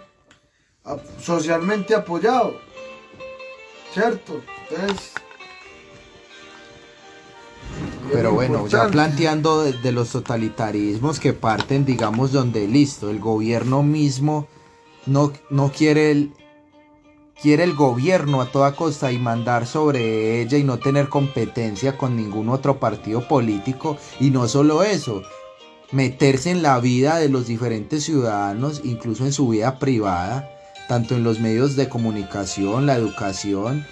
socialmente apoyado. ¿Cierto? Entonces... Pero bueno, ya planteando de, los totalitarismos que parten, digamos, donde listo, el gobierno mismo no, no quiere el, quiere el gobierno a toda costa y mandar sobre ella y no tener competencia con ningún otro partido político. Y no solo eso, meterse en la vida de los diferentes ciudadanos, incluso en su vida privada, tanto en los medios de comunicación, la educación,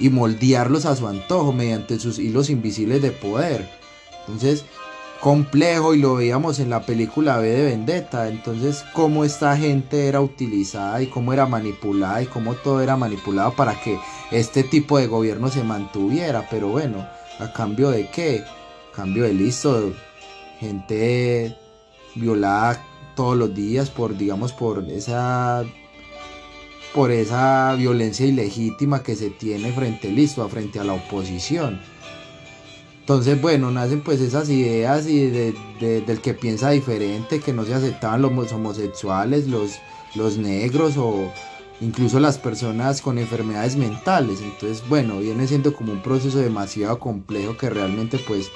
y moldearlos a su antojo mediante sus hilos invisibles de poder. Entonces, complejo y lo veíamos en la película B de Vendetta. Entonces, cómo esta gente era utilizada y cómo era manipulada y cómo todo era manipulado para que este tipo de gobierno se mantuviera. Pero bueno, ¿a cambio de qué? A cambio de listo, gente violada todos los días por, digamos, por esa por esa violencia ilegítima que se tiene frente listo, frente a la oposición. Entonces, bueno, nacen pues esas ideas y del que piensa diferente, que no se aceptaban los homosexuales, los, los negros o incluso las personas con enfermedades mentales. Entonces, bueno, viene siendo como un proceso demasiado complejo que realmente pues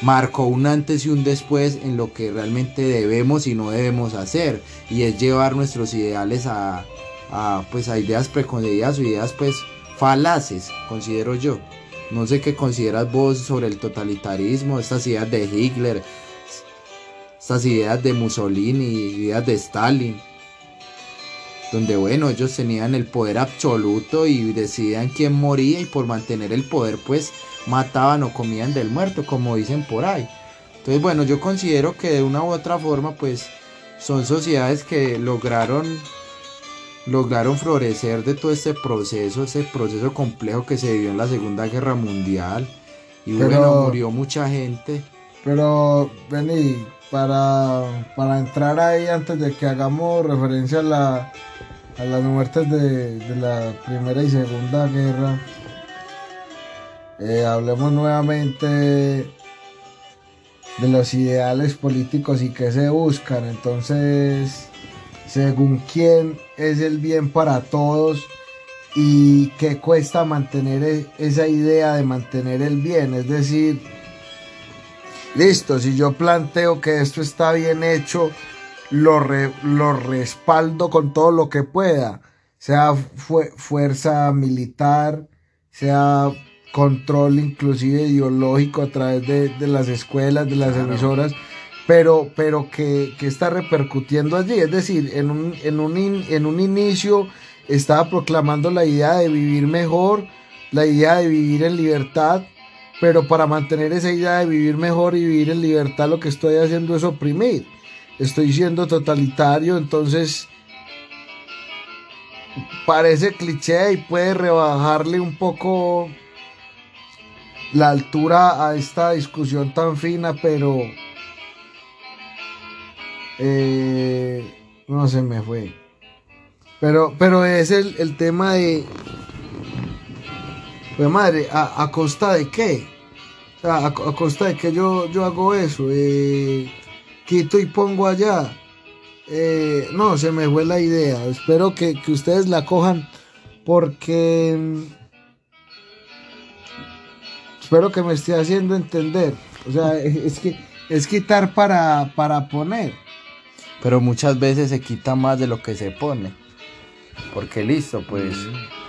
marcó un antes y un después en lo que realmente debemos y no debemos hacer. Y es llevar nuestros ideales a, a, pues, a ideas preconcebidas o ideas pues falaces, considero yo. No sé qué consideras vos sobre el totalitarismo, estas ideas de Hitler, estas ideas de Mussolini, ideas de Stalin, donde bueno, ellos tenían el poder absoluto y decidían quién moría y por mantener el poder pues mataban o comían del muerto, como dicen por ahí. Entonces bueno, yo considero que de una u otra forma pues son sociedades que lograron lograron florecer de todo este proceso, ese proceso complejo que se vivió en la Segunda Guerra Mundial. Y bueno, murió mucha gente. Pero, vení, para, para entrar ahí, antes de que hagamos referencia a, la, a las muertes de, la Primera y Segunda Guerra, eh, hablemos nuevamente de los ideales políticos y qué se buscan. Entonces, según quién es el bien para todos y qué cuesta mantener e-, esa idea de mantener el bien. Es decir, listo, si yo planteo que esto está bien hecho, lo, lo respaldo con todo lo que pueda, sea fuerza militar, sea control inclusive ideológico a través de, las escuelas, de las emisoras pero, pero que, está repercutiendo allí. Es decir, en un, en, un en un inicio estaba proclamando la idea de vivir mejor, la idea de vivir en libertad, pero para mantener esa idea de vivir mejor y vivir en libertad lo que estoy haciendo es oprimir. Estoy siendo totalitario, entonces parece cliché y puede rebajarle un poco la altura a esta discusión tan fina, pero eh, no se me fue. Pero, pero es el, tema de. Pues madre, ¿a, costa de qué? a, costa de que yo, yo hago eso. Eh, quito y pongo allá. Eh, no, se me fue la idea. Espero que, que ustedes la cojan porque. Espero que me esté haciendo entender. O sea, es que es quitar para, para poner pero muchas veces se quita más de lo que se pone. Porque listo, pues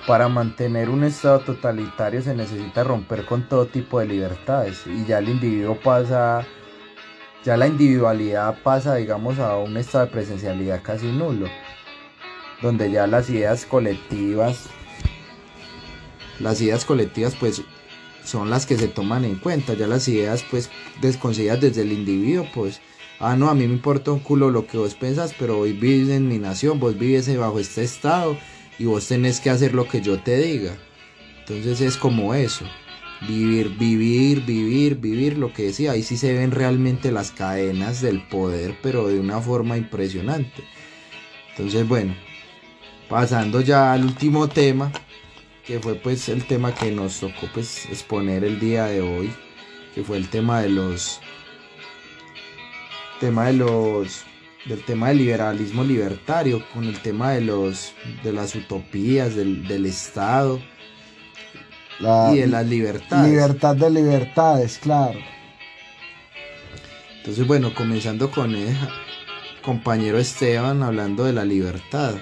para mantener un estado totalitario se necesita romper con todo tipo de libertades. Y ya el individuo pasa, ya la individualidad pasa, digamos, a un estado de presencialidad casi nulo, donde ya las ideas colectivas, las ideas colectivas pues son las que se toman en cuenta, ya las ideas pues desconocidas desde el individuo pues ah, no, a mí me importa un culo lo que vos pensás, pero hoy vives en mi nación, vos vives bajo este estado y vos tenés que hacer lo que yo te diga. Entonces es como eso, vivir, vivir, vivir, vivir, lo que decía, ahí sí se ven realmente las cadenas del poder, pero de una forma impresionante. Entonces, bueno, pasando ya al último tema, que fue pues el tema que nos tocó pues exponer el día de hoy, que fue el tema de los tema de los del tema del liberalismo libertario, con el tema de los de las utopías, del, del Estado y de las libertades. Libertad de libertades, claro. Entonces, bueno, comenzando con el compañero Esteban hablando de la libertad.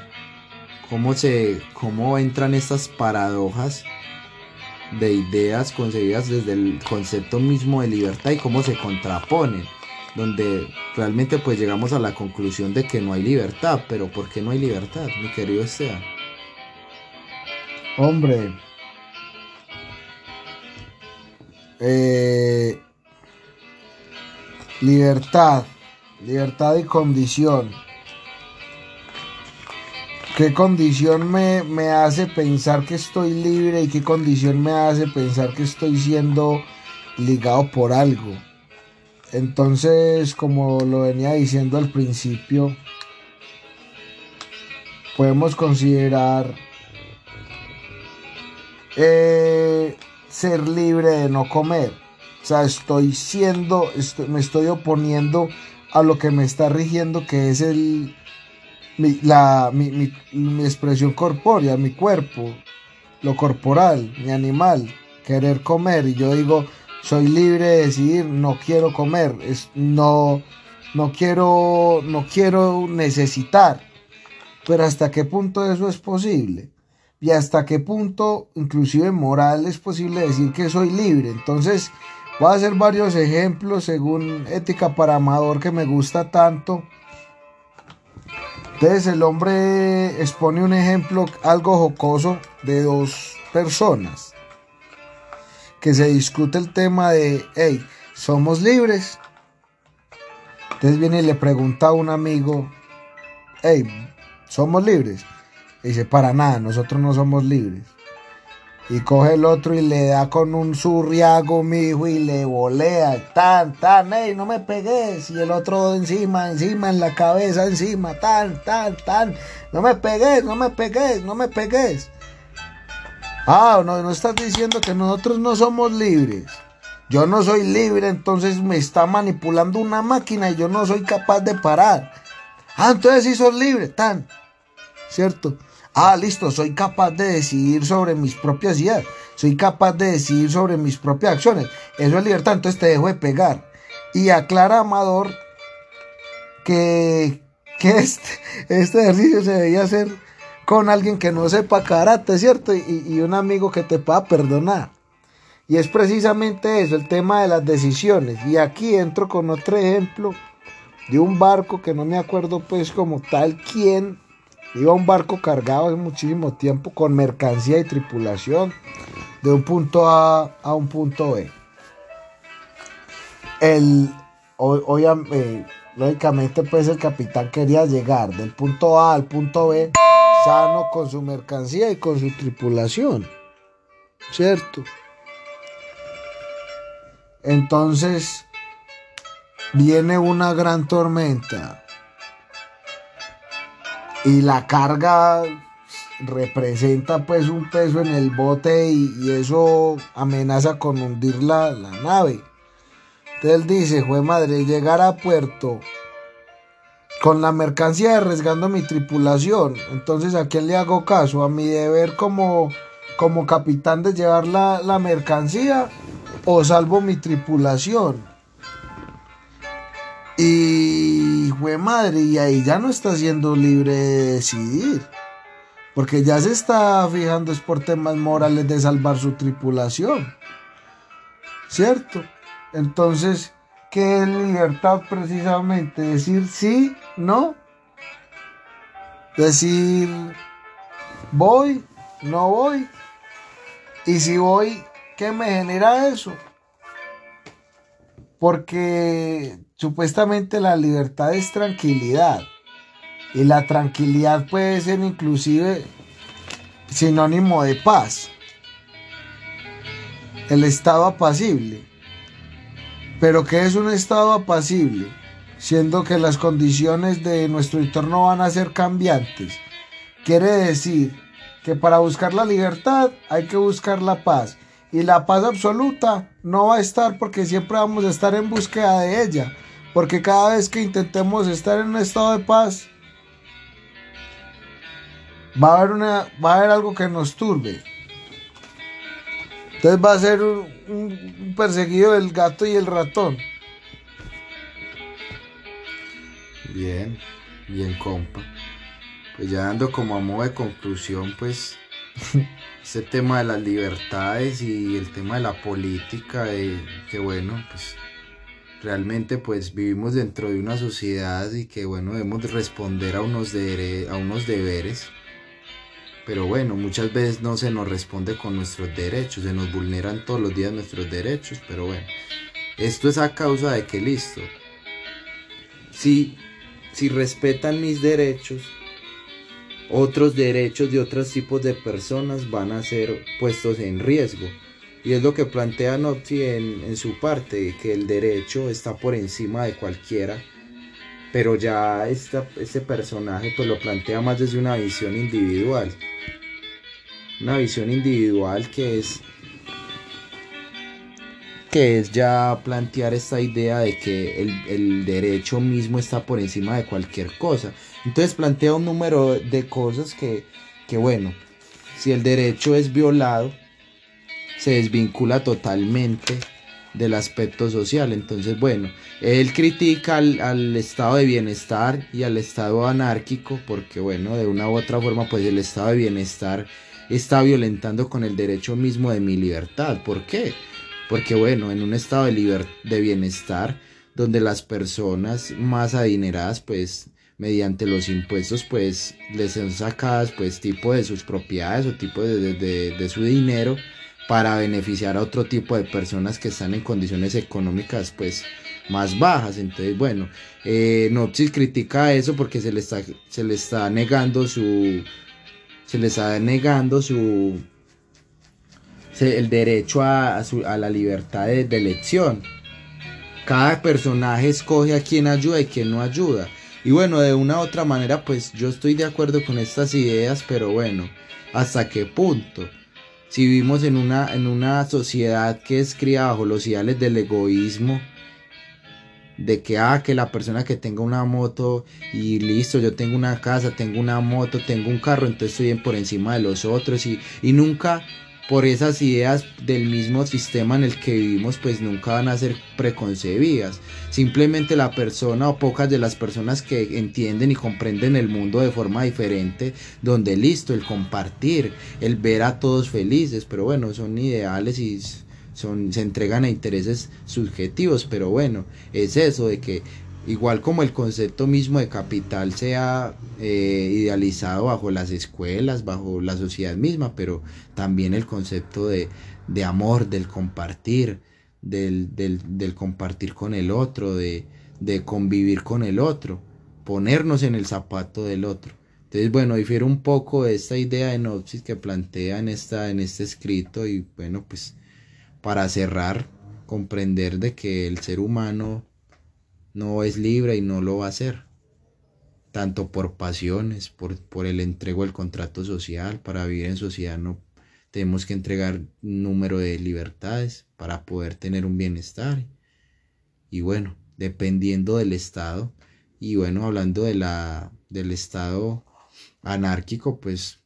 Cómo se cómo entran estas paradojas de ideas concebidas desde el concepto mismo de libertad y cómo se contraponen donde realmente pues llegamos a la conclusión de que no hay libertad, pero ¿por qué no hay libertad, mi querido Esteban? Hombre, eh, libertad, libertad y condición. ¿Qué condición me, me hace pensar que estoy libre y qué condición me hace pensar que estoy siendo ligado por algo? Entonces, como lo venía diciendo al principio, podemos considerar eh, ser libre de no comer. O sea, estoy siendo, me estoy oponiendo a lo que me está rigiendo, que es el, mi, la, mi, mi expresión corpórea, mi cuerpo, lo corporal, mi animal, querer comer. Y yo digo, soy libre de decidir, no quiero comer, es, no, no quiero, no quiero necesitar. Pero hasta qué punto eso es posible y hasta qué punto, inclusive moral, es posible decir que soy libre. Entonces, voy a hacer varios ejemplos según Ética para Amador que me gusta tanto. Entonces el hombre expone un ejemplo algo jocoso de dos personas que se discute el tema de, hey, somos libres. Entonces viene y le pregunta a un amigo, hey, somos libres. Y dice, para nada, nosotros no somos libres. Y coge el otro y le da con un surriago, mi hijo, y le volea, tan, tan, hey, no me pegues. Y el otro encima, encima, en la cabeza, encima, tan, tan, tan, no me pegues, no me pegues, no me pegues. Ah, no, no estás diciendo que nosotros no somos libres. Yo no soy libre, entonces me está manipulando una máquina y yo no soy capaz de parar. Ah, entonces sí sos libre, tan. ¿Cierto? Ah, listo, soy capaz de decidir sobre mis propias ideas. Soy capaz de decidir sobre mis propias acciones. Eso es libertad, entonces te dejo de pegar. Y aclara Amador que, que este, este ejercicio se debía hacer con alguien que no sepa karate, ¿cierto? Y, un amigo que te pueda perdonar. Y es precisamente eso, el tema de las decisiones. Y aquí entro con otro ejemplo de un barco que no me acuerdo pues como tal quién. Iba un barco cargado hace muchísimo tiempo con mercancía y tripulación de un punto A a un punto B. El, eh, lógicamente pues el capitán quería llegar del punto A al punto B sano con su mercancía y con su tripulación. ¿Cierto? Entonces viene una gran tormenta y la carga representa pues un peso en el bote y, eso amenaza con hundir la, la nave. Entonces él dice, fue madre, llegar a puerto con la mercancía arriesgando mi tripulación. Entonces, ¿a quién le hago caso? ¿A mi deber como, como capitán de llevar la, la mercancía o salvo mi tripulación? Y fue madre, y ahí ya no está siendo libre de decidir. Porque ya se está fijando es por temas morales de salvar su tripulación. ¿Cierto? Entonces, ¿qué es libertad precisamente? Decir sí no. Decir, voy, no voy. Y si voy, ¿qué me genera eso? Porque supuestamente la libertad es tranquilidad. Y la tranquilidad puede ser inclusive sinónimo de paz. El estado apacible. Pero ¿qué es un estado apacible? siendo que las condiciones de nuestro entorno van a ser cambiantes. Quiere decir que para buscar la libertad hay que buscar la paz. Y la paz absoluta no va a estar porque siempre vamos a estar en búsqueda de ella. Porque cada vez que intentemos estar en un estado de paz, va a haber, una, va a haber algo que nos turbe. Entonces va a ser un, un perseguido del gato y el ratón. Bien, bien compa. Pues ya dando como a modo de conclusión, pues este tema de las libertades y el tema de la política, de que bueno, pues realmente pues vivimos dentro de una sociedad y que bueno, debemos responder a unos, a unos deberes. Pero bueno, muchas veces no se nos responde con nuestros derechos, se nos vulneran todos los días nuestros derechos, pero bueno, esto es a causa de que listo. Si, si respetan mis derechos, otros derechos de otros tipos de personas van a ser puestos en riesgo. Y es lo que plantea Nopti en, en su parte, que el derecho está por encima de cualquiera, pero ya esta, este personaje pues lo plantea más desde una visión individual. Una visión individual que es que es ya plantear esta idea de que el, el, derecho mismo está por encima de cualquier cosa. Entonces plantea un número de cosas que, que bueno, si el derecho es violado, se desvincula totalmente del aspecto social. Entonces, bueno, él critica al, al, estado de bienestar y al estado anárquico, porque bueno, de una u otra forma, pues el estado de bienestar está violentando con el derecho mismo de mi libertad. ¿Por qué? Porque bueno, en un estado de, de bienestar, donde las personas más adineradas, pues mediante los impuestos, pues les son sacadas, pues tipo de sus propiedades o tipo de, de, de su dinero para beneficiar a otro tipo de personas que están en condiciones económicas pues más bajas. Entonces, bueno, eh, critica eso porque se le está, se le está negando su. Se le está negando su. el derecho a, su, a la libertad de, de, elección. Cada personaje escoge a quién ayuda y quién no ayuda. Y bueno, de una u otra manera, pues yo estoy de acuerdo con estas ideas, pero bueno, ¿hasta qué punto? Si vivimos en una, en una sociedad que es criada bajo los ideales del egoísmo, de que, ah, que la persona que tenga una moto y listo, yo tengo una casa, tengo una moto, tengo un carro, entonces estoy por encima de los otros y, y nunca por esas ideas del mismo sistema en el que vivimos, pues nunca van a ser preconcebidas. Simplemente la persona o pocas de las personas que entienden y comprenden el mundo de forma diferente, donde listo, el compartir, el ver a todos felices, pero bueno, son ideales y son, se entregan a intereses subjetivos, pero bueno, es eso de que igual como el concepto mismo de capital sea eh, idealizado bajo las escuelas, bajo la sociedad misma, pero también el concepto de, de amor, del compartir, del, del, compartir con el otro, de, de, convivir con el otro, ponernos en el zapato del otro. Entonces, bueno, difiere un poco de esta idea de Nopsis que plantea en, esta, en este escrito y bueno, pues para cerrar, comprender de que el ser humano no es libre y no lo va a ser. Tanto por pasiones, por, por el entrego del contrato social, para vivir en sociedad no tenemos que entregar un número de libertades para poder tener un bienestar. Y bueno, dependiendo del Estado, y bueno, hablando de la, del Estado anárquico, pues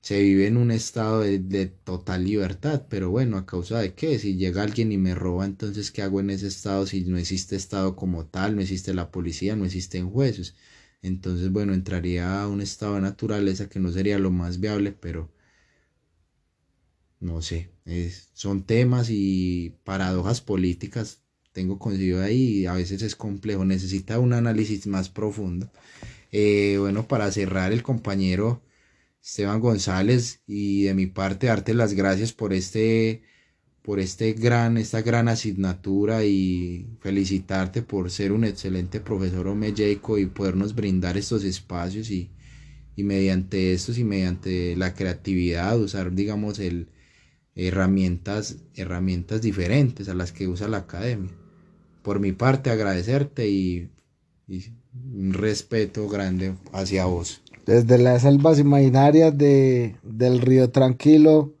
se vive en un estado de, total libertad, pero bueno, ¿a causa de qué? Si llega alguien y me roba, entonces ¿qué hago en ese estado si no existe estado como tal, no existe la policía, no existen jueces? Entonces, bueno, entraría a un estado de naturaleza que no sería lo más viable, pero no sé, son temas y paradojas políticas, tengo consigo ahí y a veces es complejo, necesita un análisis más profundo. Eh, bueno, para cerrar, el compañero Esteban González y de mi parte darte las gracias por este por este gran esta gran asignatura y felicitarte por ser un excelente profesor omeyeco y podernos brindar estos espacios y, y mediante estos y mediante la creatividad usar digamos el herramientas herramientas diferentes a las que usa la academia. Por mi parte agradecerte y, y un respeto grande hacia vos desde las selvas imaginarias de, del río Tranquilo,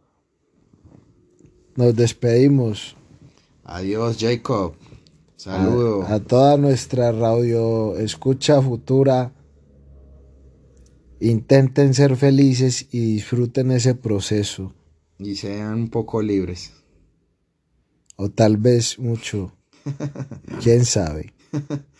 nos despedimos. Adiós, Jacob. Saludo. A, a toda nuestra radio escucha futura. Intenten ser felices y disfruten ese proceso. Y sean un poco libres. O tal vez mucho. ¿Quién sabe?